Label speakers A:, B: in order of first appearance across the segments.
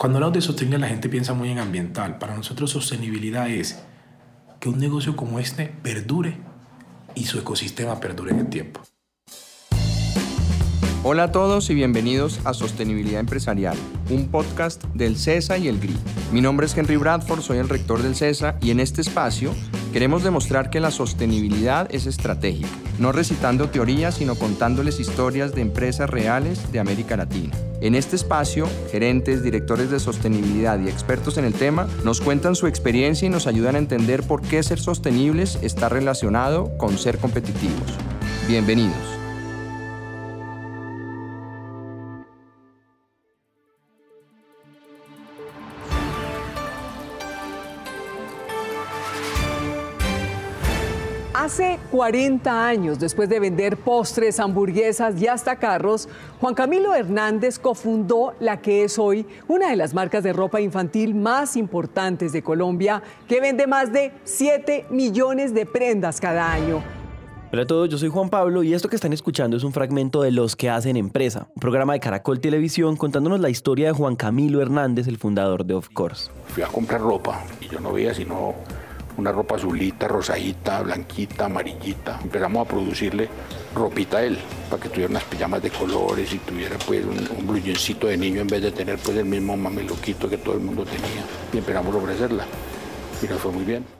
A: Cuando hablamos de sostenibilidad la gente piensa muy en ambiental. Para nosotros sostenibilidad es que un negocio como este perdure y su ecosistema perdure en el tiempo.
B: Hola a todos y bienvenidos a Sostenibilidad Empresarial, un podcast del CESA y el GRI. Mi nombre es Henry Bradford, soy el rector del CESA y en este espacio queremos demostrar que la sostenibilidad es estratégica, no recitando teorías, sino contándoles historias de empresas reales de América Latina. En este espacio, gerentes, directores de sostenibilidad y expertos en el tema nos cuentan su experiencia y nos ayudan a entender por qué ser sostenibles está relacionado con ser competitivos. Bienvenidos.
C: Hace 40 años, después de vender postres, hamburguesas y hasta carros, Juan Camilo Hernández cofundó la que es hoy una de las marcas de ropa infantil más importantes de Colombia, que vende más de 7 millones de prendas cada año.
D: Hola a todos, yo soy Juan Pablo y esto que están escuchando es un fragmento de Los que hacen empresa, un programa de Caracol Televisión contándonos la historia de Juan Camilo Hernández, el fundador de Of Course.
E: Fui a comprar ropa y yo no veía sino una ropa azulita, rosadita, blanquita, amarillita. Empezamos a producirle ropita a él, para que tuviera unas pijamas de colores y tuviera pues un, un de niño en vez de tener pues el mismo mameluquito que todo el mundo tenía. Y empezamos a ofrecerla. Y nos fue muy bien.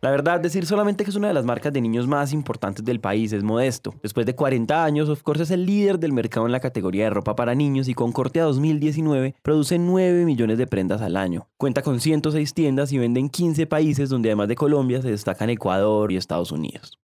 D: La verdad, decir solamente que es una de las marcas de niños más importantes del país es modesto. Después de 40 años, Of Course es el líder del mercado en la categoría de ropa para niños y con corte a 2019 produce 9 millones de prendas al año. Cuenta con 106 tiendas y vende en 15 países donde además de Colombia se destacan Ecuador y Estados Unidos.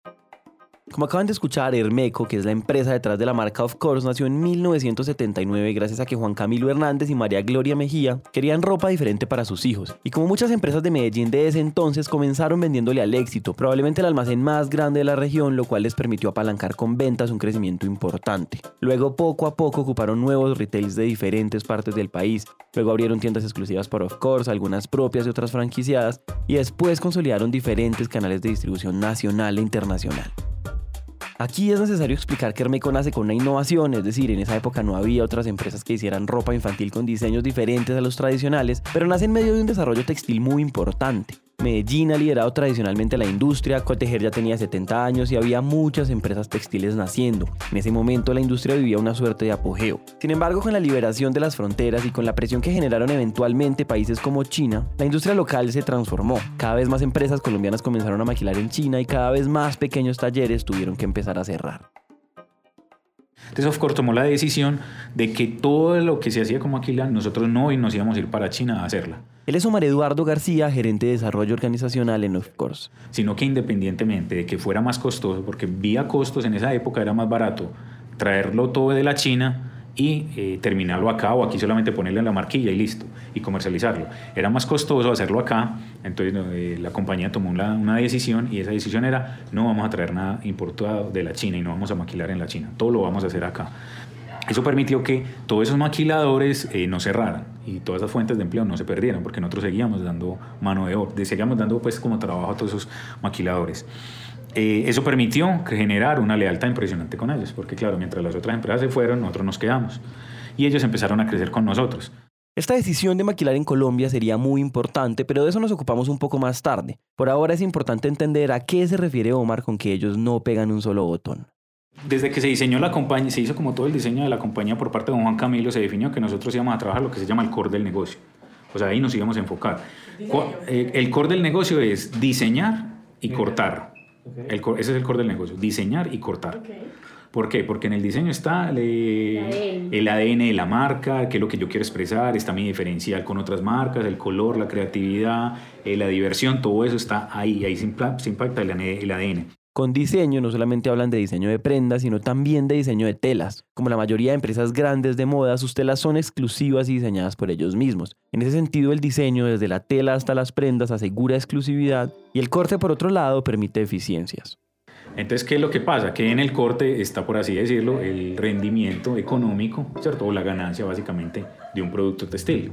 D: Como acaban de escuchar, Hermeco, que es la empresa detrás de la marca Of Course, nació en 1979 gracias a que Juan Camilo Hernández y María Gloria Mejía querían ropa diferente para sus hijos. Y como muchas empresas de Medellín de ese entonces comenzaron vendiéndole al éxito, probablemente el almacén más grande de la región, lo cual les permitió apalancar con ventas un crecimiento importante. Luego poco a poco ocuparon nuevos retails de diferentes partes del país, luego abrieron tiendas exclusivas para Of Course, algunas propias y otras franquiciadas, y después consolidaron diferentes canales de distribución nacional e internacional. Aquí es necesario explicar que Hermeco nace con una innovación, es decir, en esa época no había otras empresas que hicieran ropa infantil con diseños diferentes a los tradicionales, pero nace en medio de un desarrollo textil muy importante. Medellín ha liderado tradicionalmente la industria, Cotejer ya tenía 70 años y había muchas empresas textiles naciendo. En ese momento la industria vivía una suerte de apogeo. Sin embargo, con la liberación de las fronteras y con la presión que generaron eventualmente países como China, la industria local se transformó. Cada vez más empresas colombianas comenzaron a maquilar en China y cada vez más pequeños talleres tuvieron que empezar a cerrar.
F: Entonces Ofcor tomó la decisión de que todo lo que se hacía como Aquila, nosotros no nos íbamos a ir para China a hacerla.
D: Él es Omar Eduardo García, gerente de desarrollo organizacional en Ofcourse.
F: Sino que independientemente de que fuera más costoso, porque vía costos en esa época era más barato traerlo todo de la China y eh, terminarlo acá o aquí solamente ponerle la marquilla y listo, y comercializarlo. Era más costoso hacerlo acá, entonces eh, la compañía tomó una, una, decisión y esa decisión era no vamos a traer nada importado de la China y no vamos a maquilar en la China, todo lo vamos a hacer acá. Eso permitió que todos esos maquiladores eh, no cerraran y todas esas fuentes de empleo no se perdieran porque nosotros seguíamos dando mano de obra, seguíamos dando pues como trabajo a todos esos maquiladores. Eh, eso permitió generar una lealtad impresionante con ellos, porque claro, mientras las otras empresas se fueron, nosotros nos quedamos. Y ellos empezaron a crecer con nosotros.
D: Esta decisión de maquilar en Colombia sería muy importante, pero de eso nos ocupamos un poco más tarde. Por ahora es importante entender a qué se refiere Omar con que ellos no pegan un solo botón.
F: Desde que se diseñó la compañía, se hizo como todo el diseño de la compañía por parte de Juan Camilo, se definió que nosotros íbamos a trabajar lo que se llama el core del negocio. O sea, ahí nos íbamos a enfocar. Eh, el core del negocio es diseñar y cortar ese es el core del negocio, diseñar y cortar. ¿Por qué? Porque en el diseño está el, ADN de la marca, qué es lo que yo quiero expresar, está mi diferencial con otras marcas, el color, la creatividad, eh, la diversión, todo eso está ahí, ahí se impacta el ADN.
D: Con diseño no solamente hablan de diseño de prendas, sino también de diseño de telas. Como la mayoría de empresas grandes de moda, sus telas son exclusivas y diseñadas por ellos mismos. En ese sentido, el diseño desde la tela hasta las prendas asegura exclusividad y el corte por otro lado permite eficiencias.
F: Entonces, ¿qué es lo que pasa? Que en el corte está, por así decirlo, el rendimiento económico, ¿cierto? O la ganancia básicamente de un producto textil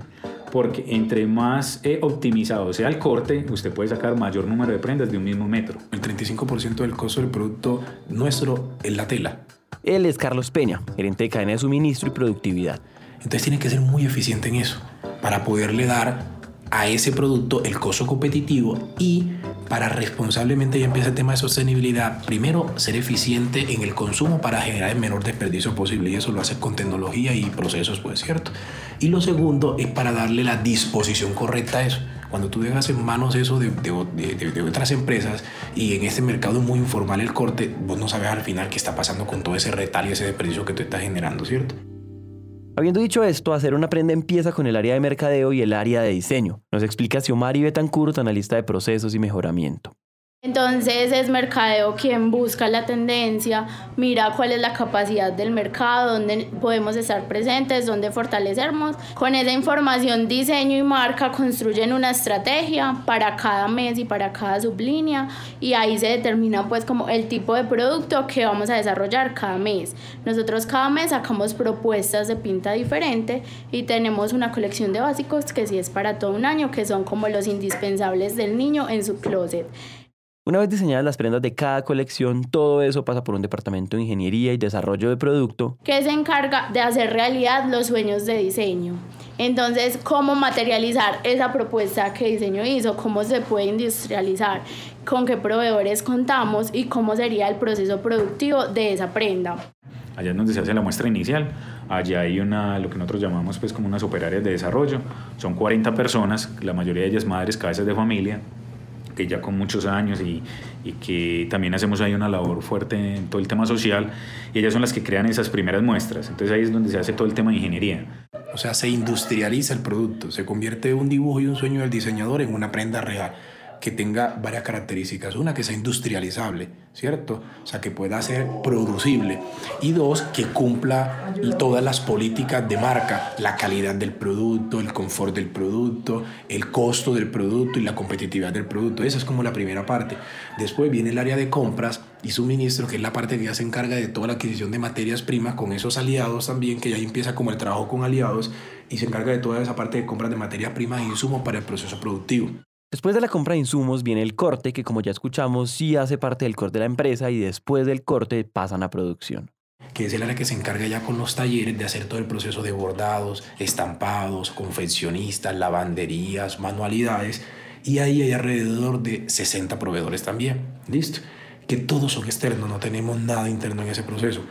F: porque entre más eh, optimizado sea el corte, usted puede sacar mayor número de prendas de un mismo metro.
A: El 35% del costo del producto nuestro es la tela.
D: Él es Carlos Peña, gerente de cadena de suministro y productividad.
A: Entonces tiene que ser muy eficiente en eso. para poderle dar a ese producto el costo competitivo y para responsablemente ya empieza el tema de sostenibilidad, primero ser eficiente en el consumo para generar el menor desperdicio posible y eso lo hace con tecnología y procesos, pues cierto. Y lo segundo es para darle la disposición correcta a eso. Cuando tú dejas en manos eso de, de, de, otras empresas y en este mercado muy informal el corte, vos no sabes al final qué está pasando con todo ese retal y ese desperdicio que tú estás generando, ¿cierto?
D: Habiendo dicho esto, hacer una prenda empieza con el área de mercadeo y el área de diseño. Nos explica Xiomari Betancourt, analista de procesos y mejoramiento.
G: Entonces es mercadeo quien busca la tendencia, mira cuál es la capacidad del mercado, dónde podemos estar presentes, dónde fortalecemos. Con esa información diseño y marca construyen una estrategia para cada mes y para cada sublínea y ahí se determina pues como el tipo de producto que vamos a desarrollar cada mes. Nosotros cada mes sacamos propuestas de pinta diferente y tenemos una colección de básicos que sí es para todo un año, que son como los indispensables del niño en su closet.
D: Una vez diseñadas las prendas de cada colección, todo eso pasa por un departamento de ingeniería y desarrollo de producto
G: que se encarga de hacer realidad los sueños de diseño. Entonces, ¿cómo materializar esa propuesta que diseño hizo? ¿Cómo se puede industrializar? ¿Con qué proveedores contamos? ¿Y cómo sería el proceso productivo de esa prenda?
F: Allá es donde se hace la muestra inicial. Allá hay una, lo que nosotros llamamos pues como unas operarias de desarrollo. Son 40 personas, la mayoría de ellas madres, cabezas de familia, que ya con muchos años y, y, que también hacemos ahí una labor fuerte en todo el tema social, y ellas son las que crean esas primeras muestras. Entonces ahí es donde se hace todo el tema de ingeniería.
A: O sea, se industrializa el producto, se convierte un dibujo y un sueño del diseñador en una prenda real que tenga varias características. Una, que sea industrializable, ¿cierto? O sea, que pueda ser producible. Y dos, que cumpla todas las políticas de marca, la calidad del producto, el confort del producto, el costo del producto y la competitividad del producto. Esa es como la primera parte. Después viene el área de compras y suministro, que es la parte que ya se encarga de toda la adquisición de materias primas con esos aliados también, que ya empieza como el trabajo con aliados y se encarga de toda esa parte de compras de materias primas e insumos para el proceso productivo.
D: Después de la compra de insumos viene el corte, que como ya escuchamos sí hace parte del corte de la empresa y después del corte pasan a producción.
A: Que es el área que se encarga ya con los talleres de hacer todo el proceso de bordados, estampados, confeccionistas, lavanderías, manualidades. Y ahí hay alrededor de 60 proveedores también. ¿Listo? Que todos son externos, no tenemos nada interno en ese proceso.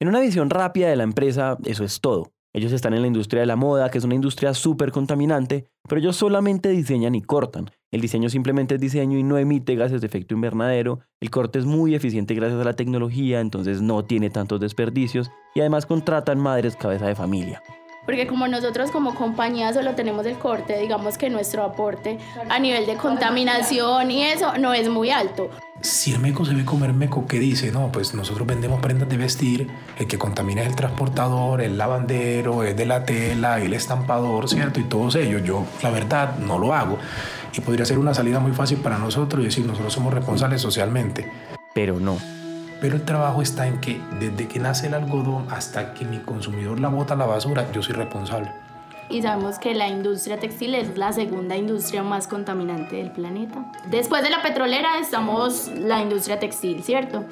D: En una visión rápida de la empresa, eso es todo. Ellos están en la industria de la moda, que es una industria súper contaminante, pero ellos solamente diseñan y cortan. El diseño simplemente es diseño y no emite gases de efecto invernadero. El corte es muy eficiente gracias a la tecnología, entonces no tiene tantos desperdicios y además contratan madres cabeza de familia
G: porque como nosotros como compañía solo tenemos el corte, digamos que nuestro aporte a nivel de contaminación y eso no es muy alto.
A: Si el meco se ve comer meco, ¿qué dice? No, pues nosotros vendemos prendas de vestir, el que contamina es el transportador, el lavandero, es de la tela, el estampador, ¿cierto? Y todos ellos, yo la verdad no lo hago. Y podría ser una salida muy fácil para nosotros y decir, nosotros somos responsables socialmente.
D: Pero no.
A: Pero el trabajo está en que desde que nace el algodón hasta que mi consumidor la bota a la basura, yo soy responsable.
G: Y sabemos que la industria textil es la segunda industria más contaminante del planeta. Después de la petrolera estamos la industria textil, ¿cierto?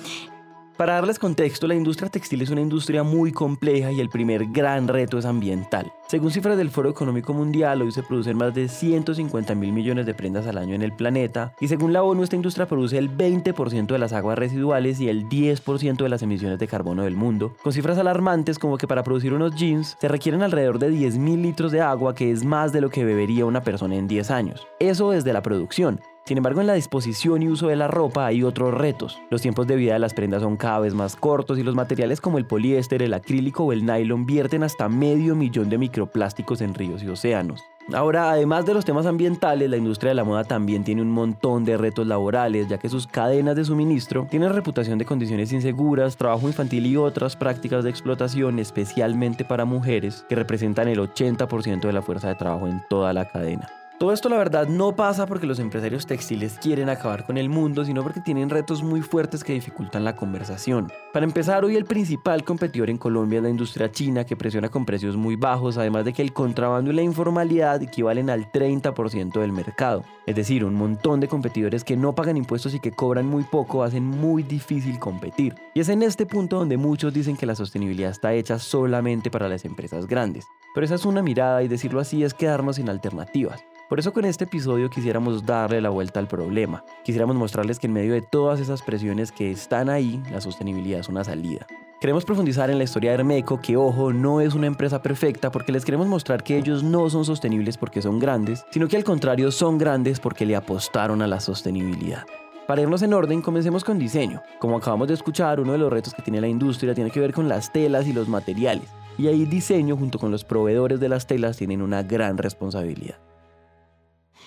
D: Para darles contexto, la industria textil es una industria muy compleja y el primer gran reto es ambiental. Según cifras del Foro Económico Mundial, hoy se producen más de 150 mil millones de prendas al año en el planeta y según la ONU esta industria produce el 20% de las aguas residuales y el 10% de las emisiones de carbono del mundo, con cifras alarmantes como que para producir unos jeans se requieren alrededor de 10 mil litros de agua que es más de lo que bebería una persona en 10 años. Eso desde la producción. Sin embargo, en la disposición y uso de la ropa hay otros retos. Los tiempos de vida de las prendas son cada vez más cortos y los materiales como el poliéster, el acrílico o el nylon vierten hasta medio millón de microplásticos en ríos y océanos. Ahora, además de los temas ambientales, la industria de la moda también tiene un montón de retos laborales, ya que sus cadenas de suministro tienen reputación de condiciones inseguras, trabajo infantil y otras prácticas de explotación, especialmente para mujeres, que representan el 80% de la fuerza de trabajo en toda la cadena. Todo esto la verdad no pasa porque los empresarios textiles quieren acabar con el mundo, sino porque tienen retos muy fuertes que dificultan la conversación. Para empezar, hoy el principal competidor en Colombia es la industria china que presiona con precios muy bajos, además de que el contrabando y la informalidad equivalen al 30% del mercado. Es decir, un montón de competidores que no pagan impuestos y que cobran muy poco hacen muy difícil competir. Y es en este punto donde muchos dicen que la sostenibilidad está hecha solamente para las empresas grandes. Pero esa es una mirada y decirlo así es quedarnos sin alternativas. Por eso con este episodio quisiéramos darle la vuelta al problema. Quisiéramos mostrarles que en medio de todas esas presiones que están ahí, la sostenibilidad es una salida. Queremos profundizar en la historia de Hermeco, que ojo, no es una empresa perfecta porque les queremos mostrar que ellos no son sostenibles porque son grandes, sino que al contrario son grandes porque le apostaron a la sostenibilidad. Para irnos en orden, comencemos con diseño. Como acabamos de escuchar, uno de los retos que tiene la industria tiene que ver con las telas y los materiales. Y ahí diseño junto con los proveedores de las telas tienen una gran responsabilidad.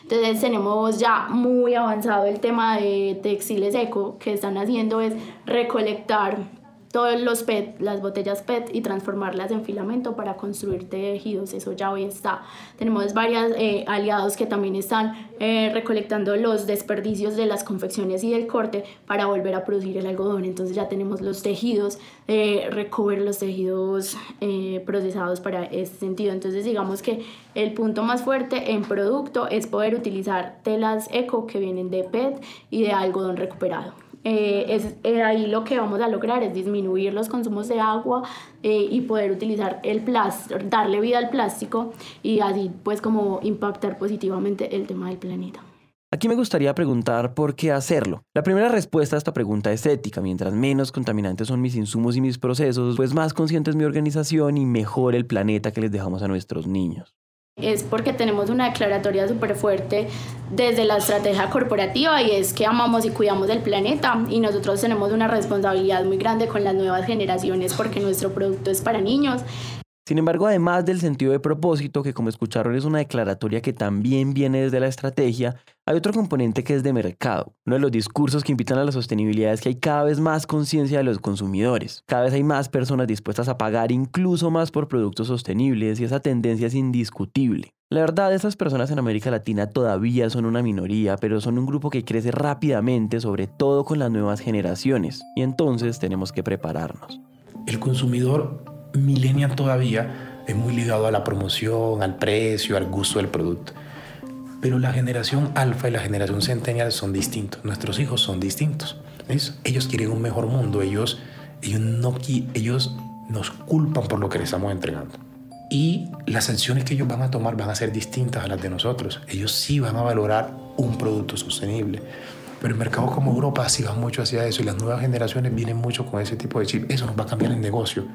G: Entonces tenemos ya muy avanzado el tema de textiles eco, que están haciendo es recolectar todos los PET, las botellas PET y transformarlas en filamento para construir tejidos. Eso ya hoy está. Tenemos varios eh, aliados que también están eh, recolectando los desperdicios de las confecciones y del corte para volver a producir el algodón. Entonces ya tenemos los tejidos, eh, recoger los tejidos eh, procesados para este sentido. Entonces digamos que el punto más fuerte en producto es poder utilizar telas eco que vienen de PET y de algodón recuperado. Eh, es eh, ahí lo que vamos a lograr es disminuir los consumos de agua eh, y poder utilizar el plástico, darle vida al plástico y así pues como impactar positivamente el tema del planeta.
D: Aquí me gustaría preguntar por qué hacerlo. La primera respuesta a esta pregunta es ética. Mientras menos contaminantes son mis insumos y mis procesos, pues más consciente es mi organización y mejor el planeta que les dejamos a nuestros niños
G: es porque tenemos una declaratoria súper fuerte desde la estrategia corporativa y es que amamos y cuidamos del planeta y nosotros tenemos una responsabilidad muy grande con las nuevas generaciones porque nuestro producto es para niños.
D: Sin embargo, además del sentido de propósito, que como escucharon es una declaratoria que también viene desde la estrategia, hay otro componente que es de mercado. Uno de los discursos que invitan a la sostenibilidad es que hay cada vez más conciencia de los consumidores. Cada vez hay más personas dispuestas a pagar incluso más por productos sostenibles y esa tendencia es indiscutible. La verdad, esas personas en América Latina todavía son una minoría, pero son un grupo que crece rápidamente, sobre todo con las nuevas generaciones, y entonces tenemos que prepararnos.
A: El consumidor millennial todavía es muy ligado a la promoción, al precio, al gusto del producto. Pero la generación alfa y la generación centennial son distintos. Nuestros hijos son distintos. Ellos quieren un mejor mundo. Ellos, ellos, no, ellos nos culpan por lo que les estamos entregando. Y las acciones que ellos van a tomar van a ser distintas a las de nosotros. Ellos sí van a valorar un producto sostenible. Pero en mercados como Europa sí van mucho hacia eso y las nuevas generaciones vienen mucho con ese tipo de chip. Eso nos va a cambiar el negocio.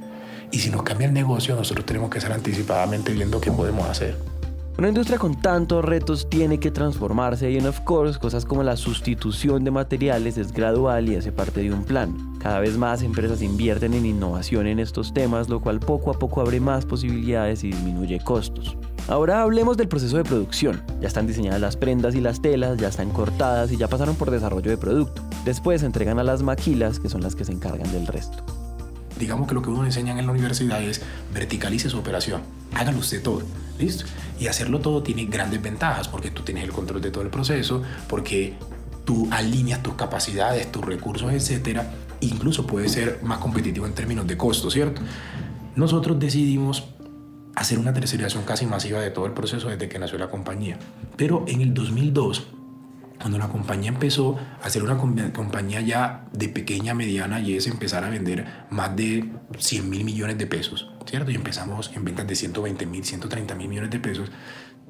A: Y si nos cambia el negocio, nosotros tenemos que estar anticipadamente viendo qué podemos hacer.
D: Una industria con tantos retos tiene que transformarse y en of course cosas como la sustitución de materiales es gradual y hace parte de un plan. Cada vez más empresas invierten en innovación en estos temas, lo cual poco a poco abre más posibilidades y disminuye costos. Ahora hablemos del proceso de producción. Ya están diseñadas las prendas y las telas, ya están cortadas y ya pasaron por desarrollo de producto. Después se entregan a las maquilas, que son las que se encargan del resto
A: digamos que lo que uno enseña en la universidad es verticalice su operación, hágalo usted todo, ¿listo? Y hacerlo todo tiene grandes ventajas porque tú tienes el control de todo el proceso, porque tú alineas tus capacidades, tus recursos, etcétera, incluso puede ser más competitivo en términos de costo, ¿cierto? Nosotros decidimos hacer una tercerización casi masiva de todo el proceso desde que nació la compañía. Pero en el 2002 cuando la compañía empezó a ser una compañía ya de pequeña, mediana, y es empezar a vender más de 100 mil millones de pesos, ¿cierto? Y empezamos en ventas de 120 mil, 130 mil millones de pesos,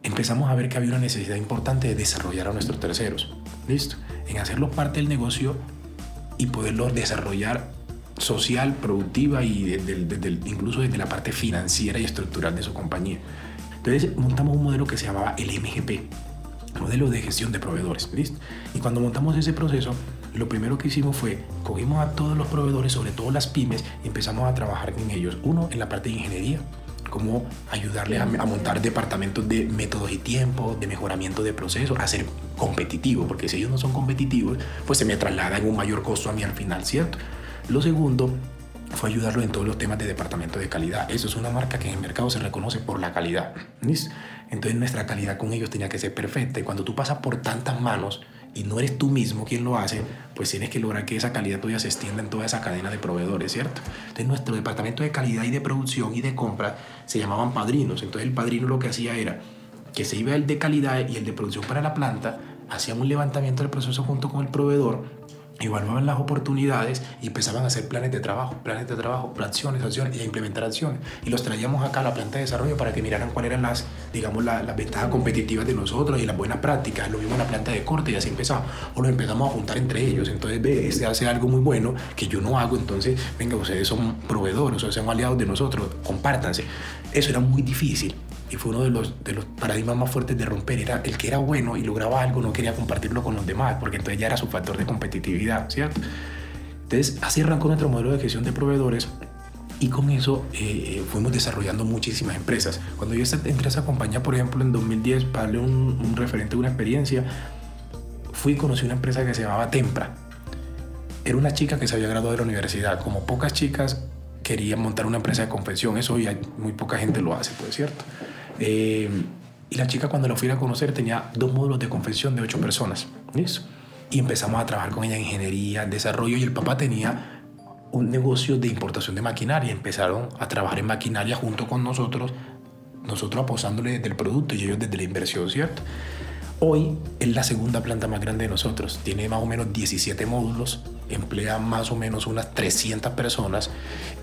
A: empezamos a ver que había una necesidad importante de desarrollar a nuestros terceros, ¿listo? En hacerlos parte del negocio y poderlos desarrollar social, productiva y incluso desde la parte financiera y estructural de su compañía. Entonces montamos un modelo que se llamaba el MGP, modelo de gestión de proveedores. ¿listo? Y cuando montamos ese proceso, lo primero que hicimos fue, cogimos a todos los proveedores, sobre todo las pymes, y empezamos a trabajar con ellos. Uno, en la parte de ingeniería, cómo ayudarles a, montar departamentos de métodos y tiempos, de mejoramiento de procesos, a ser competitivo, porque si ellos no son competitivos, pues se me traslada en un mayor costo a mí al final, ¿cierto? Lo segundo fue ayudarlo en todos los temas de departamento de calidad. Eso es una marca que en el mercado se reconoce por la calidad. Entonces nuestra calidad con ellos tenía que ser perfecta. Y cuando tú pasas por tantas manos y no eres tú mismo quien lo hace, pues tienes que lograr que esa calidad tuya se extienda en toda esa cadena de proveedores, ¿cierto? Entonces nuestro departamento de calidad y de producción y de compra se llamaban padrinos. Entonces el padrino lo que hacía era que se iba el de calidad y el de producción para la planta, hacían un levantamiento del proceso junto con el proveedor evaluaban las oportunidades y empezaban a hacer planes de trabajo, planes de trabajo, acciones, acciones y a implementar acciones. Y los traíamos acá a la planta de desarrollo para que miraran cuáles eran las, digamos, las ventajas competitivas de nosotros y las buenas prácticas. Lo mismo en la planta de corte y así empezamos. O lo empezamos a juntar entre ellos. Entonces, ve, este hace algo muy bueno que yo no hago. Entonces, venga, ustedes son proveedores, o son aliados de nosotros, compártanse. Eso era muy difícil y fue uno de los, de los paradigmas más fuertes de romper, era el que era bueno y lograba algo, no quería compartirlo con los demás, porque entonces ya era su factor de competitividad, ¿cierto? Entonces, así arrancó nuestro modelo de gestión de proveedores y con eso eh, fuimos desarrollando muchísimas empresas. Cuando yo entré a esa compañía, por ejemplo, en 2010, para darle un, un referente de una experiencia, fui y conocí una empresa que se llamaba Tempra. Era una chica que se había graduado de la universidad. Como pocas chicas querían montar una empresa de confección, eso hoy muy poca gente lo hace, pues cierto. Eh, y la chica cuando la fui a conocer tenía dos módulos de confección de ocho personas. Y empezamos a trabajar con ella en ingeniería, en desarrollo y el papá tenía un negocio de importación de maquinaria. Empezaron a trabajar en maquinaria junto con nosotros, nosotros aposándole desde el producto y ellos desde la inversión, ¿cierto? Hoy es la segunda planta más grande de nosotros. Tiene más o menos 17 módulos, emplea más o menos unas 300 personas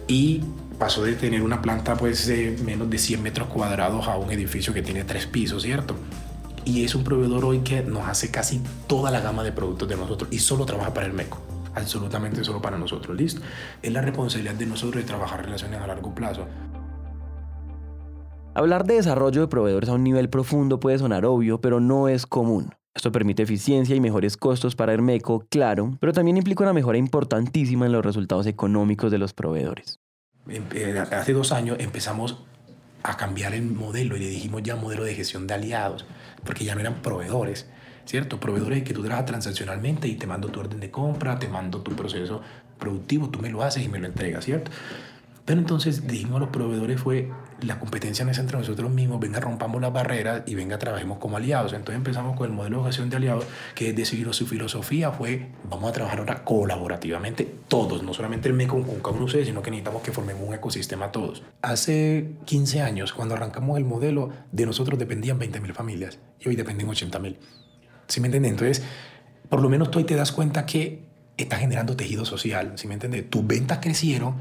A: y pasó de tener una planta pues de menos de 100 metros cuadrados a un edificio que tiene tres pisos, ¿cierto? Y es un proveedor hoy que nos hace casi toda la gama de productos de nosotros y solo trabaja para el MECO. Absolutamente solo para nosotros, ¿listo? Es la responsabilidad de nosotros de trabajar relaciones a largo plazo.
D: Hablar de desarrollo de proveedores a un nivel profundo puede sonar obvio, pero no es común. Esto permite eficiencia y mejores costos para Hermeco, claro, pero también implica una mejora importantísima en los resultados económicos de los proveedores.
A: Em, eh, hace dos años empezamos a cambiar el modelo y le dijimos ya modelo de gestión de aliados, porque ya no eran proveedores, ¿cierto? Proveedores que tú trabajas transaccionalmente y te mando tu orden de compra, te mando tu proceso productivo, tú me lo haces y me lo entregas, ¿cierto? Pero entonces dijimos a los proveedores fue, la competencia no es entre nosotros mismos, venga, rompamos las barreras y venga, trabajemos como aliados. Entonces empezamos con el modelo de gestión de aliados, que es decir, su filosofía fue, vamos a trabajar ahora colaborativamente todos, no solamente el MECO con cada uno de ustedes, sino que necesitamos que formemos un ecosistema todos. Hace 15 años, cuando arrancamos el modelo, de nosotros dependían 20.000 familias y hoy dependen 80.000. ¿Sí me entiendes? Entonces, por lo menos tú ahí te das cuenta que está generando tejido social, ¿sí me entiendes? Tus ventas crecieron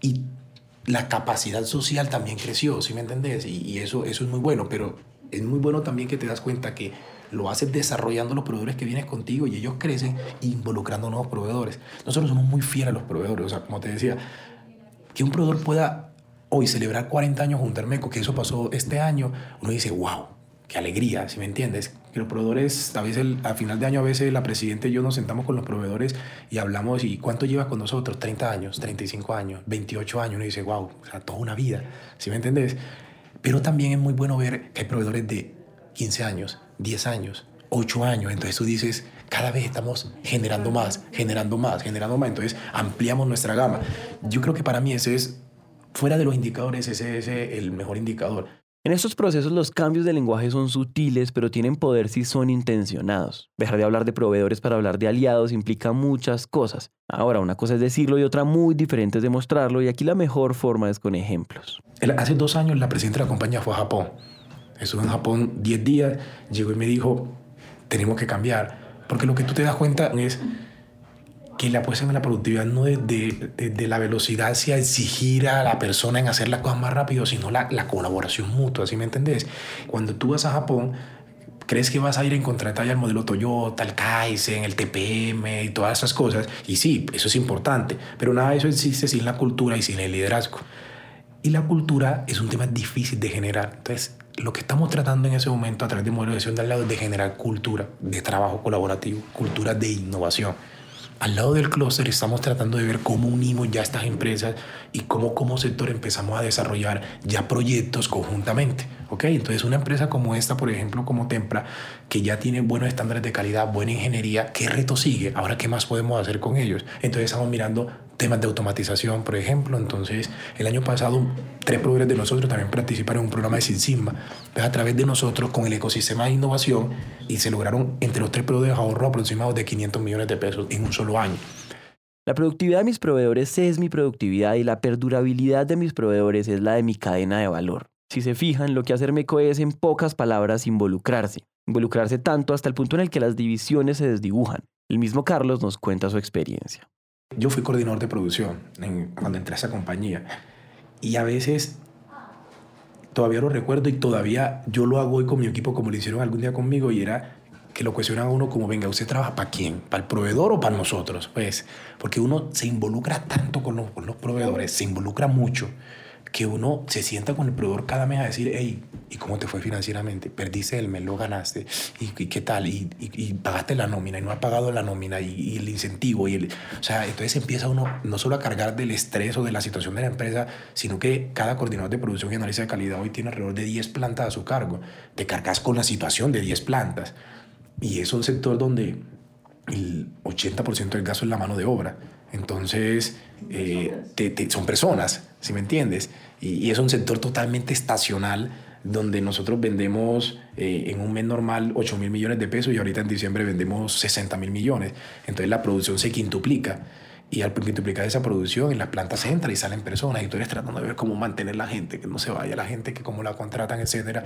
A: y la capacidad social también creció, ¿sí me entendés? Y, eso, eso es muy bueno, pero es muy bueno también que te das cuenta que lo haces desarrollando los proveedores que vienes contigo y ellos crecen involucrando nuevos proveedores. Nosotros somos muy fieles a los proveedores, o sea, como te decía, que un proveedor pueda hoy celebrar 40 años junto al MECO, que eso pasó este año, uno dice, wow, qué alegría, si me entiendes. Que los proveedores, a veces a final de año, a veces la presidenta y yo nos sentamos con los proveedores y hablamos, ¿y cuánto llevas con nosotros? 30 años, 35 años, 28 años. Uno dice, wow, o sea, toda una vida, si me entiendes. Pero también es muy bueno ver que hay proveedores de 15 años, 10 años, 8 años. Entonces tú dices, cada vez estamos generando más, generando más, generando más. Entonces ampliamos nuestra gama. Yo creo que para mí ese es, fuera de los indicadores, ese es el mejor indicador.
D: En estos procesos los cambios de lenguaje son sutiles, pero tienen poder si son intencionados. Dejar de hablar de proveedores para hablar de aliados implica muchas cosas. Ahora, una cosa es decirlo y otra muy diferente es demostrarlo, y aquí la mejor forma es con ejemplos.
A: Hace dos años la presidenta de la compañía fue a Japón. Estuvo en Japón 10 días, llegó y me dijo, tenemos que cambiar, porque lo que tú te das cuenta es que la apuesta en la productividad no es de, la velocidad hacia exigir a la persona en hacer las cosas más rápido, sino la, la colaboración mutua, ¿sí me entendés? Cuando tú vas a Japón, crees que vas a ir a encontrar el modelo Toyota, el Kaizen, el TPM y todas esas cosas. Y sí, eso es importante, pero nada de eso existe sin la cultura y sin el liderazgo. Y la cultura es un tema difícil de generar. Entonces, lo que estamos tratando en ese momento a través de modelos de al lado es de generar cultura de trabajo colaborativo, cultura de innovación al lado del clúster estamos tratando de ver cómo unimos ya estas empresas y cómo como sector empezamos a desarrollar ya proyectos conjuntamente. ¿ok? Entonces una empresa como esta, por ejemplo, como Tempra, que ya tiene buenos estándares de calidad, buena ingeniería, ¿qué reto sigue? Ahora, ¿qué más podemos hacer con ellos? Entonces estamos mirando temas de automatización, por ejemplo. Entonces, el año pasado, tres proveedores de nosotros también participaron en un programa de Sin a través de nosotros con el ecosistema de innovación y se lograron entre los tres proveedores ahorros aproximados de 500 millones de pesos en un solo año.
D: La productividad de mis proveedores es mi productividad y la perdurabilidad de mis proveedores es la de mi cadena de valor. Si se fijan, lo que hacer Meco es, en pocas palabras, involucrarse. Involucrarse tanto hasta el punto en el que las divisiones se desdibujan. El mismo Carlos nos cuenta su experiencia.
A: Yo fui coordinador de producción cuando entré a esa compañía y a veces todavía lo recuerdo y todavía yo lo hago hoy con mi equipo como lo hicieron algún día conmigo y era que lo cuestionaba uno como, venga, ¿usted trabaja para quién? ¿Para el proveedor o para nosotros? Pues, porque uno se involucra tanto con los, con los proveedores, se involucra mucho que uno se sienta con el proveedor cada mes a decir, hey, ¿y cómo te fue financieramente? Perdiste el mes, lo ganaste, ¿y, qué tal? Y, y, pagaste la nómina, y no has pagado la nómina, y, el incentivo, y el... O sea, entonces empieza uno no solo a cargar del estrés o de la situación de la empresa, sino que cada coordinador de producción y análisis de calidad hoy tiene alrededor de 10 plantas a su cargo. Te cargas con la situación de 10 plantas. Y es un sector donde el 80% del gasto es la mano de obra. Entonces, eh, son personas, si me entiendes? Y, es un sector totalmente estacional donde nosotros vendemos eh, en un mes normal 8 mil millones de pesos y ahorita en diciembre vendemos 60 mil millones. Entonces la producción se quintuplica y al multiplicar esa producción en las plantas entra y salen personas y tú eres tratando de ver cómo mantener la gente, que no se vaya la gente, que cómo la contratan, etcétera.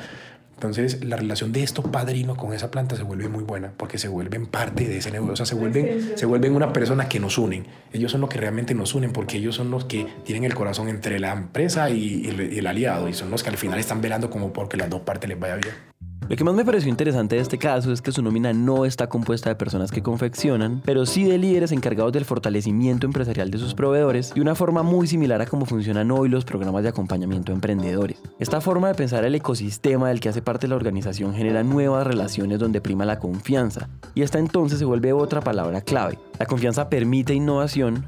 A: Entonces la relación de estos padrinos con esa planta se vuelve muy buena porque se vuelven parte de ese negocio, o sea, se vuelven, se vuelven una persona que nos unen. Ellos son los que realmente nos unen porque ellos son los que tienen el corazón entre la empresa y el, y el aliado y son los que al final están velando como porque las dos partes les vaya bien.
D: Lo que más me pareció interesante de este caso es que su nómina no está compuesta de personas que confeccionan, pero sí de líderes encargados del fortalecimiento empresarial de sus proveedores y una forma muy similar a cómo funcionan hoy los programas de acompañamiento a emprendedores. Esta forma de pensar el ecosistema del que hace parte la organización genera nuevas relaciones donde prima la confianza, y esta entonces se vuelve otra palabra clave. La confianza permite innovación,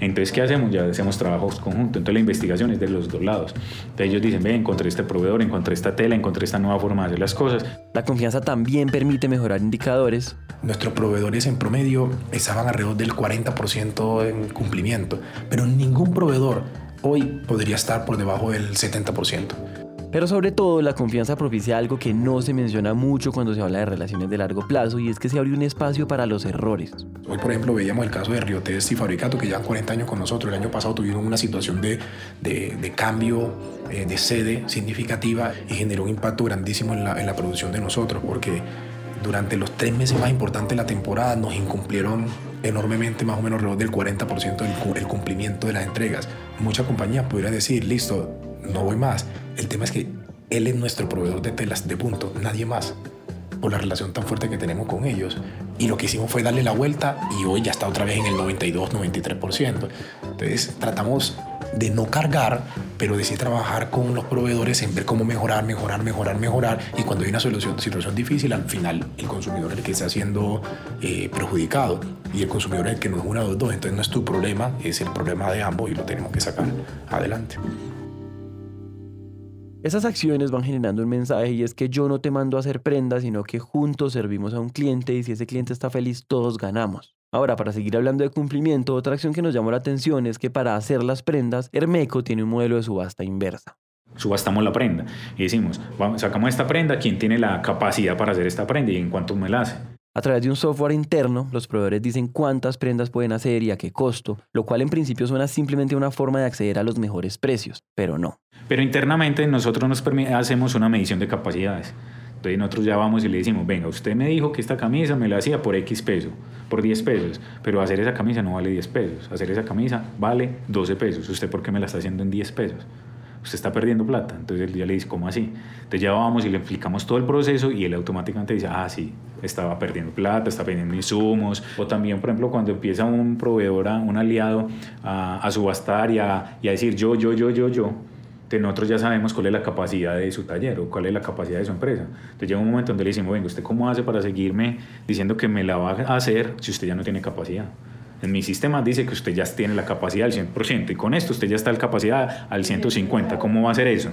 F: entonces, ¿qué hacemos? Ya hacemos trabajos conjuntos. Entonces, la investigación es de los dos lados. Entonces, ellos dicen, ve, encontré este proveedor, encontré esta tela, encontré esta nueva forma de hacer las cosas.
D: La confianza también permite mejorar indicadores.
A: Nuestros proveedores en promedio estaban alrededor del 40% en cumplimiento, pero ningún proveedor hoy podría estar por debajo del 70%.
D: Pero sobre todo la confianza propicia algo que no se menciona mucho cuando se habla de relaciones de largo plazo y es que se abre un espacio para los errores.
A: Hoy por ejemplo veíamos el caso de Riotest y Fabricato que llevan 40 años con nosotros. El año pasado tuvieron una situación de, de, cambio eh, de sede significativa y generó un impacto grandísimo en la, en la producción de nosotros porque durante los tres meses más importantes de la temporada nos incumplieron enormemente, más o menos alrededor del 40% del cumplimiento de las entregas. Muchas compañías pudieran decir, listo, no voy más. El tema es que él es nuestro proveedor de telas de punto, nadie más, por la relación tan fuerte que tenemos con ellos. Y lo que hicimos fue darle la vuelta y hoy ya está otra vez en el 92-93%. Entonces tratamos de no cargar, pero de sí trabajar con los proveedores en ver cómo mejorar, mejorar, mejorar, mejorar. Y cuando hay una solución, situación difícil, al final el consumidor es el que está siendo eh, perjudicado y el consumidor es el que no es una o dos. Entonces no es tu problema, es el problema de ambos y lo tenemos que sacar adelante.
D: Esas acciones van generando un mensaje y es que yo no te mando a hacer prendas, sino que juntos servimos a un cliente y si ese cliente está feliz, todos ganamos. Ahora, para seguir hablando de cumplimiento, otra acción que nos llamó la atención es que para hacer las prendas, Hermeco tiene un modelo de subasta inversa.
F: Subastamos la prenda y decimos, vamos, sacamos esta prenda, ¿quién tiene la capacidad para hacer esta prenda y en cuánto me la hace?
D: A través de un software interno, los proveedores dicen cuántas prendas pueden hacer y a qué costo, lo cual en principio suena simplemente una forma de acceder a los mejores precios, pero no.
F: Pero internamente nosotros nos hacemos una medición de capacidades. Entonces nosotros ya vamos y le decimos, venga, usted me dijo que esta camisa me la hacía por X peso, por 10 pesos, pero hacer esa camisa no vale 10 pesos, hacer esa camisa vale 12 pesos. ¿Usted por qué me la está haciendo en 10 pesos? Usted está perdiendo plata. Entonces él ya le dice, ¿cómo así? Entonces ya vamos y le explicamos todo el proceso y él automáticamente dice, ah, sí, estaba perdiendo plata, está perdiendo insumos. O también, por ejemplo, cuando empieza un proveedor, un aliado a, a subastar y a, y a decir yo, yo, yo, yo, yo, nosotros ya sabemos cuál es la capacidad de su taller o cuál es la capacidad de su empresa. Entonces llega un momento donde le decimos, venga, ¿usted cómo hace para seguirme diciendo que me la va a hacer si usted ya no tiene capacidad? En mi sistema dice que usted ya tiene la capacidad al 100% y con esto usted ya está la capacidad al 150. ¿Cómo va a hacer eso?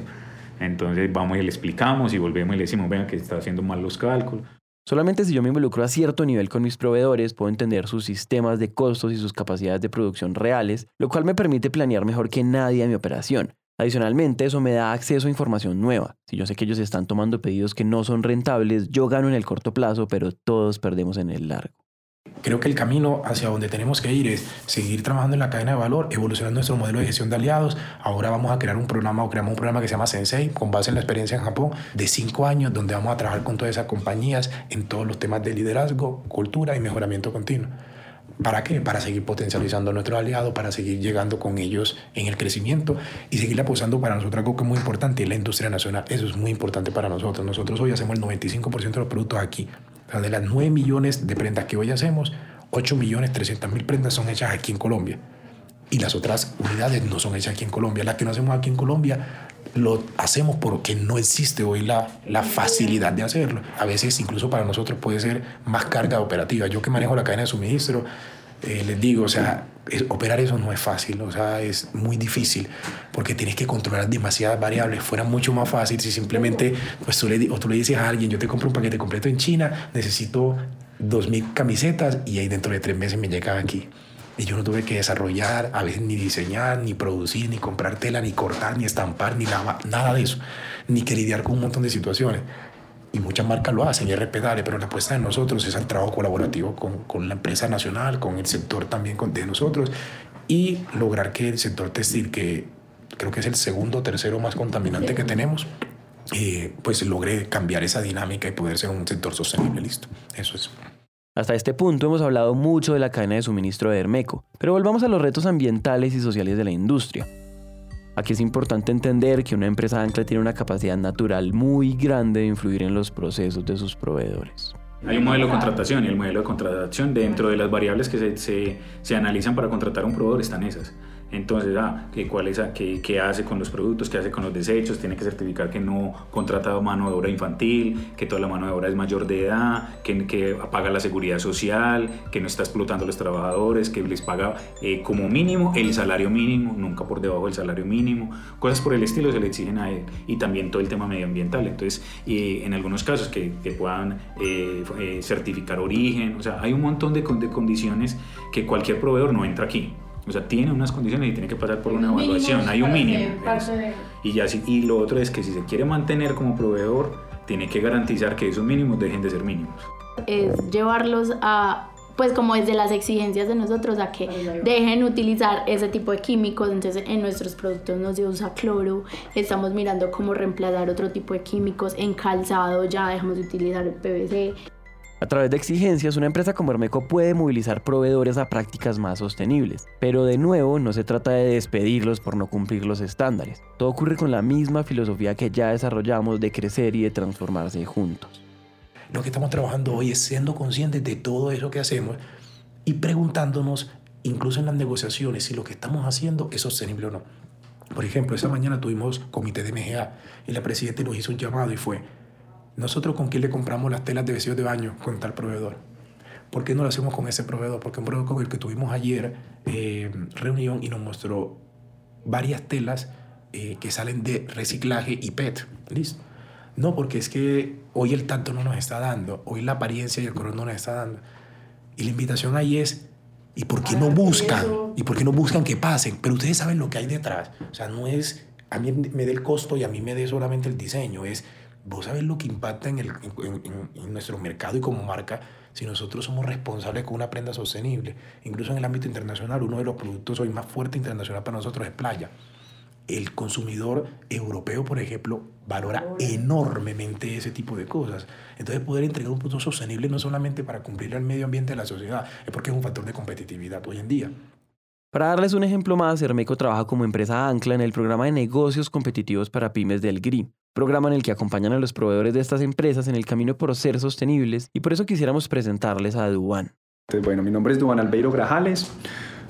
F: Entonces vamos y le explicamos y volvemos y le decimos, venga, que está haciendo mal los cálculos.
D: Solamente si yo me involucro a cierto nivel con mis proveedores, puedo entender sus sistemas de costos y sus capacidades de producción reales, lo cual me permite planear mejor que nadie mi operación. Adicionalmente, eso me da acceso a información nueva. Si yo sé que ellos están tomando pedidos que no son rentables, yo gano en el corto plazo, pero todos perdemos en el largo.
A: Creo que el camino hacia donde tenemos que ir es seguir trabajando en la cadena de valor, evolucionando nuestro modelo de gestión de aliados. Ahora vamos a crear un programa o creamos un programa que se llama Sensei, con base en la experiencia en Japón, de cinco años, donde vamos a trabajar con todas esas compañías en todos los temas de liderazgo, cultura y mejoramiento continuo. ¿Para qué? Para seguir potencializando a nuestros aliados, para seguir llegando con ellos en el crecimiento y seguir apostando para nosotros algo que es muy importante, la industria nacional. Eso es muy importante para nosotros. Nosotros hoy hacemos el 95% de los productos aquí. O sea, de las 9 millones de prendas que hoy hacemos, 8 millones 300 mil prendas son hechas aquí en Colombia. Y las otras unidades no son hechas aquí en Colombia. Las que no hacemos aquí en Colombia lo hacemos porque no existe hoy la, la facilidad de hacerlo. A veces incluso para nosotros puede ser más carga operativa. Yo que manejo la cadena de suministro, eh, les digo, o sea, operar eso no es fácil, o sea, es muy difícil porque tienes que controlar demasiadas variables. Fuera mucho más fácil si simplemente, pues tú le, o tú le dices a alguien, yo te compro un paquete completo en China, necesito 2.000 camisetas y ahí dentro de tres meses me llegan aquí. Y yo no tuve que desarrollar, a veces ni diseñar, ni producir, ni comprar tela, ni cortar, ni estampar, ni lavar, nada de eso. Ni que lidiar con un montón de situaciones. Y muchas marcas lo hacen y es respetable, pero la apuesta de nosotros es el trabajo colaborativo con, con la empresa nacional, con el sector también de nosotros y lograr que el sector textil, que creo que es el segundo o tercero más contaminante que tenemos, eh, pues logre cambiar esa dinámica y poder ser un sector sostenible. Listo, eso es.
D: Hasta este punto hemos hablado mucho de la cadena de suministro de Hermeco, pero volvamos a los retos ambientales y sociales de la industria. Aquí es importante entender que una empresa ancla tiene una capacidad natural muy grande de influir en los procesos de sus proveedores.
F: Hay un modelo de contratación y el modelo de contratación dentro de las variables que se, se, se analizan para contratar a un proveedor están esas. Entonces, ah, ¿qué, cuál es, qué, qué, hace con los productos? ¿Qué hace con los desechos? Tiene que certificar que no contrata mano de obra infantil, que toda la mano de obra es mayor de edad, que, que paga la seguridad social, que no está explotando a los trabajadores, que les paga eh, como mínimo el salario mínimo, nunca por debajo del salario mínimo. Cosas por el estilo se le exigen a él. Y también todo el tema medioambiental. Entonces, y en algunos casos que, que puedan eh, eh, certificar origen. O sea, hay un montón de, de condiciones que cualquier proveedor no entra aquí. O sea, tiene unas condiciones y tiene que pasar por una evaluación. Hay un mínimo. Y, ya, y lo otro es que si se quiere mantener como proveedor, tiene que garantizar que esos mínimos dejen de ser mínimos.
G: Es llevarlos a pues como desde las exigencias de nosotros a que dejen utilizar ese tipo de químicos, entonces en nuestros productos no se usa cloro, estamos mirando cómo reemplazar otro tipo de químicos, en calzado ya dejamos de utilizar el PVC.
D: A través de exigencias, una empresa como Hermeco puede movilizar proveedores a prácticas más sostenibles. Pero de nuevo, no se trata de despedirlos por no cumplir los estándares. Todo ocurre con la misma filosofía que ya desarrollamos de crecer y de transformarse juntos.
A: Lo que estamos trabajando hoy es siendo conscientes de todo eso que hacemos y preguntándonos, incluso en las negociaciones, si lo que estamos haciendo es sostenible o no. Por ejemplo, esa mañana tuvimos comité de MGA y la presidenta nos hizo un llamado y fue, nosotros con quién le compramos las telas de vestidos de baño con tal proveedor. ¿Por qué no lo hacemos con ese proveedor? Porque un proveedor con el que tuvimos ayer eh, reunión y nos mostró varias telas eh, que salen de reciclaje y PET. ¿Listo? No, porque es que hoy el tanto no nos está dando, hoy la apariencia y el color no nos está dando. Y la invitación ahí es, ¿y por qué no buscan? ¿Y por qué no buscan que pasen? Pero ustedes saben lo que hay detrás. O sea, no es, a mí me dé el costo y a mí me dé solamente el diseño, es vos sabés lo que impacta en, el, en, nuestro mercado y como marca si nosotros somos responsables con una prenda sostenible. Incluso en el ámbito internacional, uno de los productos hoy más fuertes internacional para nosotros es playa. El consumidor europeo, por ejemplo, valora enormemente ese tipo de cosas. Entonces, poder entregar un producto sostenible no solamente para cumplir el medio ambiente de la sociedad, es porque es un factor de competitividad hoy en día.
D: Para darles un ejemplo más, Hermeco trabaja como empresa ancla en el programa de negocios competitivos para pymes del GRI, programa en el que acompañan a los proveedores de estas empresas en el camino por ser sostenibles y por eso quisiéramos presentarles a Duan.
H: Bueno, mi nombre es Duan Albeiro Grajales,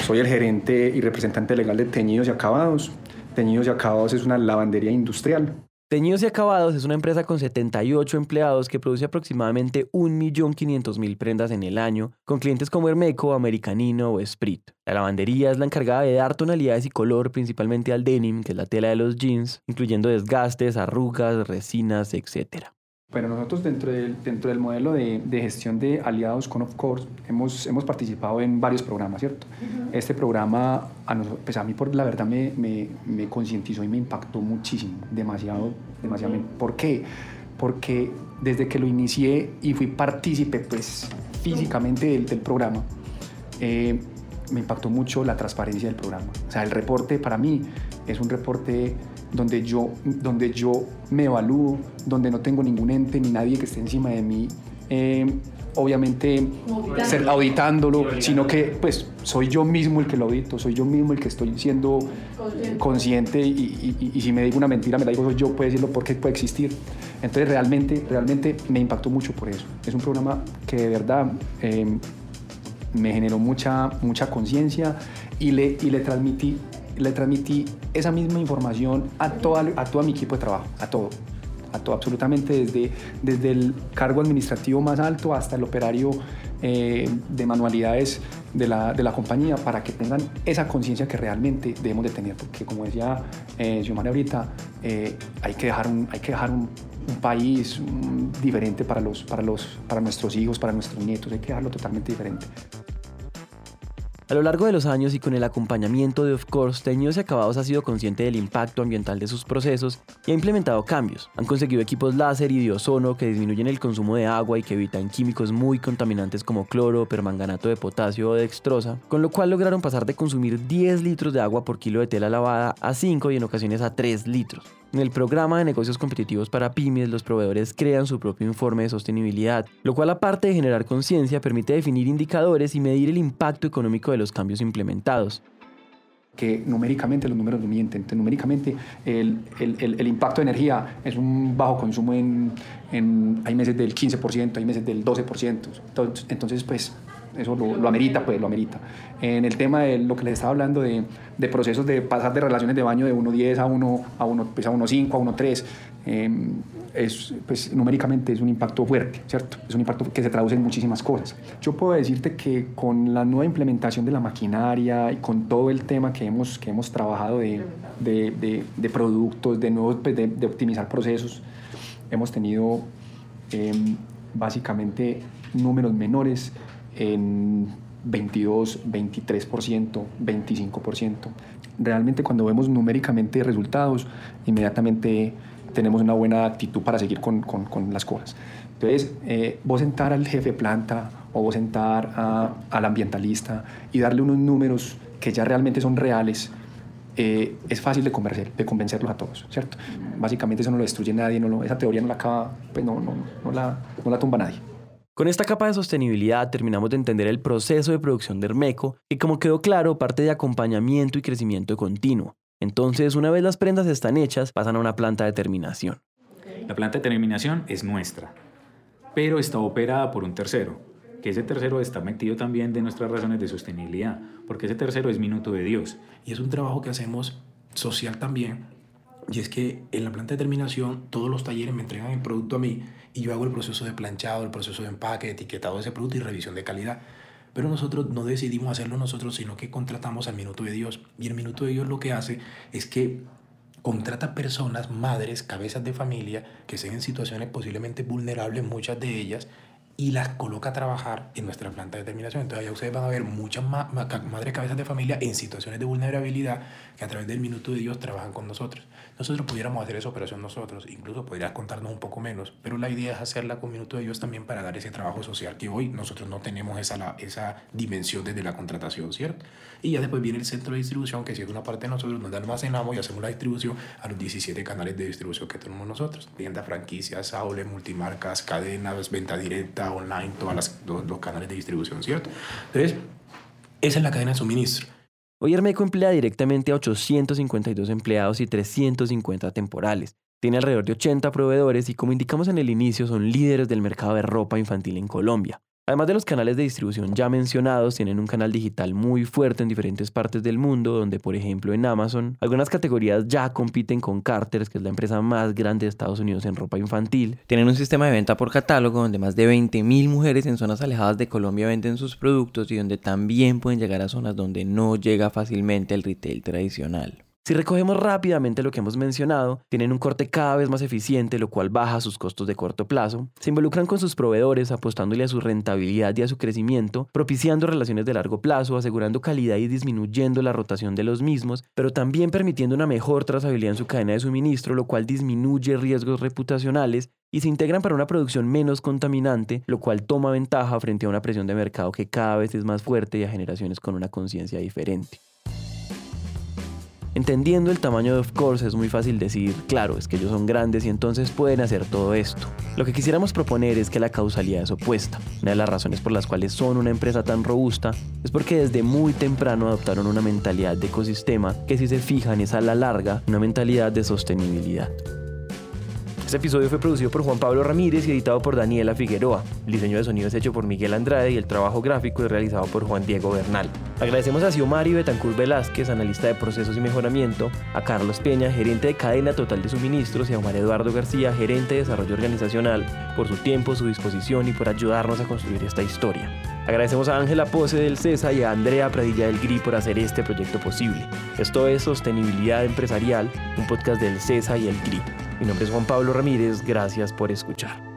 H: soy el gerente y representante legal de Teñidos y Acabados. Teñidos y Acabados es una lavandería industrial.
D: Teñidos y Acabados es una empresa con 78 empleados que produce aproximadamente 1.500.000 prendas en el año, con clientes como Hermeco, Americanino o Sprit. La lavandería es la encargada de dar tonalidades y color principalmente al denim, que es la tela de los jeans, incluyendo desgastes, arrugas, resinas, etc.
H: Bueno, nosotros dentro del, dentro del modelo de, de, gestión de aliados con Of Course hemos, hemos participado en varios programas, ¿cierto? Este programa, a, nosotros, pues a mí por la verdad me, me, me concientizó y me impactó muchísimo, demasiado, demasiado. ¿Por qué? Porque desde que lo inicié y fui partícipe, pues físicamente del, del programa, eh, me impactó mucho la transparencia del programa. O sea, el reporte para mí es un reporte donde yo, donde yo me evalúo, donde no tengo ningún ente ni nadie que esté encima de mí. Eh, obviamente ser auditándolo, sino que pues soy yo mismo el que lo audito, soy yo mismo el que estoy siendo consciente y, y, si me digo una mentira me la digo soy yo, puede decirlo porque puede existir. Entonces realmente, realmente me impactó mucho por eso. Es un programa que de verdad eh, me generó mucha, mucha conciencia y le, y le transmití le transmití esa misma información a, toda, a todo mi equipo de trabajo, a todo, a todo, absolutamente desde, desde el cargo administrativo más alto hasta el operario eh, de manualidades de la, de la, compañía para que tengan esa conciencia que realmente debemos de tener, porque como decía eh, Xiomara ahorita, eh, hay que dejar un, hay que dejar un país diferente para, los, para, los, para nuestros hijos, para nuestros nietos, hay que dejarlo totalmente diferente.
D: A lo largo de los años y con el acompañamiento de Of Course, Teñidos y Acabados ha sido consciente del impacto ambiental de sus procesos y ha implementado cambios. Han conseguido equipos láser y de que disminuyen el consumo de agua y que evitan químicos muy contaminantes como cloro, permanganato de potasio o dextrosa, con lo cual lograron pasar de consumir 10 litros de agua por kilo de tela lavada a 5 y en ocasiones a 3 litros. En el programa de negocios competitivos para pymes, los proveedores crean su propio informe de sostenibilidad, lo cual aparte de generar conciencia, permite definir indicadores y medir el impacto económico de los cambios implementados
H: que numéricamente los números no mienten. Entonces, numéricamente el, el, el, impacto de energía es un bajo consumo en, en, hay meses del 15%, hay meses del 12%. Entonces, entonces pues eso lo, amerita, pues lo amerita. En el tema de lo que les estaba hablando de, de procesos de pasar de relaciones de baño de 1.10 a 1 a 1 pues a 1.5 a 1.3 eh, es pues numéricamente es un impacto fuerte, ¿cierto? Es un impacto que se traduce en muchísimas cosas. Yo puedo decirte que con la nueva implementación de la maquinaria y con todo el tema que hemos que hemos trabajado de, de, de, productos, de nuevos pues, de, optimizar procesos, hemos tenido eh, básicamente números menores en 22, 23%, 25%. Realmente cuando vemos numéricamente resultados, inmediatamente tenemos una buena actitud para seguir con, con, con las cosas. Entonces, eh, vos sentar al jefe planta o vos sentar a, al ambientalista y darle unos números que ya realmente son reales, eh, es fácil de, convencer, de convencerlos a todos, ¿cierto? Básicamente eso no lo destruye nadie, no esa teoría no la acaba, pues no, no, no, la, no la tumba nadie.
D: Con esta capa de sostenibilidad terminamos de entender el proceso de producción de Hermeco y como quedó claro, parte de acompañamiento y crecimiento continuo. Entonces, una vez las prendas están hechas, pasan a una planta de terminación.
F: La planta de terminación es nuestra, pero está operada por un tercero, que ese tercero está metido también de nuestras razones de sostenibilidad, porque ese tercero es Minuto de Dios.
A: Y es un trabajo que hacemos social también, y es que en la planta de terminación todos los talleres me entregan el producto a mí y yo hago el proceso de planchado, el proceso de empaque, etiquetado de ese producto y revisión de calidad. Pero nosotros no decidimos hacerlo nosotros, sino que contratamos al Minuto de Dios. Y el Minuto de Dios lo que hace es que contrata personas, madres, cabezas de familia, que estén en situaciones posiblemente vulnerables, muchas de ellas, y las coloca a trabajar en nuestra planta de terminación. Entonces allá ustedes van a ver muchas madres cabezas de familia en situaciones de vulnerabilidad que a través del minuto de Dios trabajan con nosotros. Nosotros pudiéramos hacer esa operación nosotros, incluso podrías contarnos un poco menos, pero la idea es hacerla con minuto de Dios también para dar ese trabajo social que hoy nosotros no tenemos esa, esa dimensión desde la contratación, ¿cierto? Y ya después viene el centro de distribución, que si es una parte de nosotros, donde almacenamos y hacemos la distribución a los 17 canales de distribución que tenemos nosotros. Tiendas, franquicias, aules, multimarcas, cadenas, venta directa, online, todos los canales de distribución, ¿cierto? Entonces, esa es la cadena de suministro.
D: Hoy Hermeco emplea directamente a 852 empleados y 350 temporales. Tiene alrededor de 80 proveedores y como indicamos en el inicio son líderes del mercado de ropa infantil en Colombia. Además de los canales de distribución ya mencionados, tienen un canal digital muy fuerte en diferentes partes del mundo, donde por ejemplo en Amazon algunas categorías ya compiten con Carter's, que es la empresa más grande de Estados Unidos en ropa infantil. Tienen un sistema de venta por catálogo donde más de 20.000 mujeres en zonas alejadas de Colombia venden sus productos y donde también pueden llegar a zonas donde no llega fácilmente el retail tradicional. Si recogemos rápidamente lo que hemos mencionado, tienen un corte cada vez más eficiente, lo cual baja sus costos de corto plazo, se involucran con sus proveedores apostándole a su rentabilidad y a su crecimiento, propiciando relaciones de largo plazo, asegurando calidad y disminuyendo la rotación de los mismos, pero también permitiendo una mejor trazabilidad en su cadena de suministro, lo cual disminuye riesgos reputacionales y se integran para una producción menos contaminante, lo cual toma ventaja frente a una presión de mercado que cada vez es más fuerte y a generaciones con una conciencia diferente. Entendiendo el tamaño de Of Course es muy fácil decir, claro, es que ellos son grandes y entonces pueden hacer todo esto. Lo que quisiéramos proponer es que la causalidad es opuesta. Una de las razones por las cuales son una empresa tan robusta es porque desde muy temprano adoptaron una mentalidad de ecosistema que si se fijan es a la larga una mentalidad de sostenibilidad. Este episodio fue producido por Juan Pablo Ramírez y editado por Daniela Figueroa. El diseño de sonido es hecho por Miguel Andrade y el trabajo gráfico es realizado por Juan Diego Bernal. Agradecemos a Xiomari Betancur Velázquez, analista de procesos y mejoramiento, a Carlos Peña, gerente de cadena total de suministros, y a Omar Eduardo García, gerente de desarrollo organizacional, por su tiempo, su disposición y por ayudarnos a construir esta historia. Agradecemos a Ángela Pose del CESA y a Andrea Pradilla del GRI por hacer este proyecto posible. Esto es Sostenibilidad Empresarial, un podcast del CESA y el GRI. Mi nombre es Juan Pablo Ramírez, gracias por escuchar.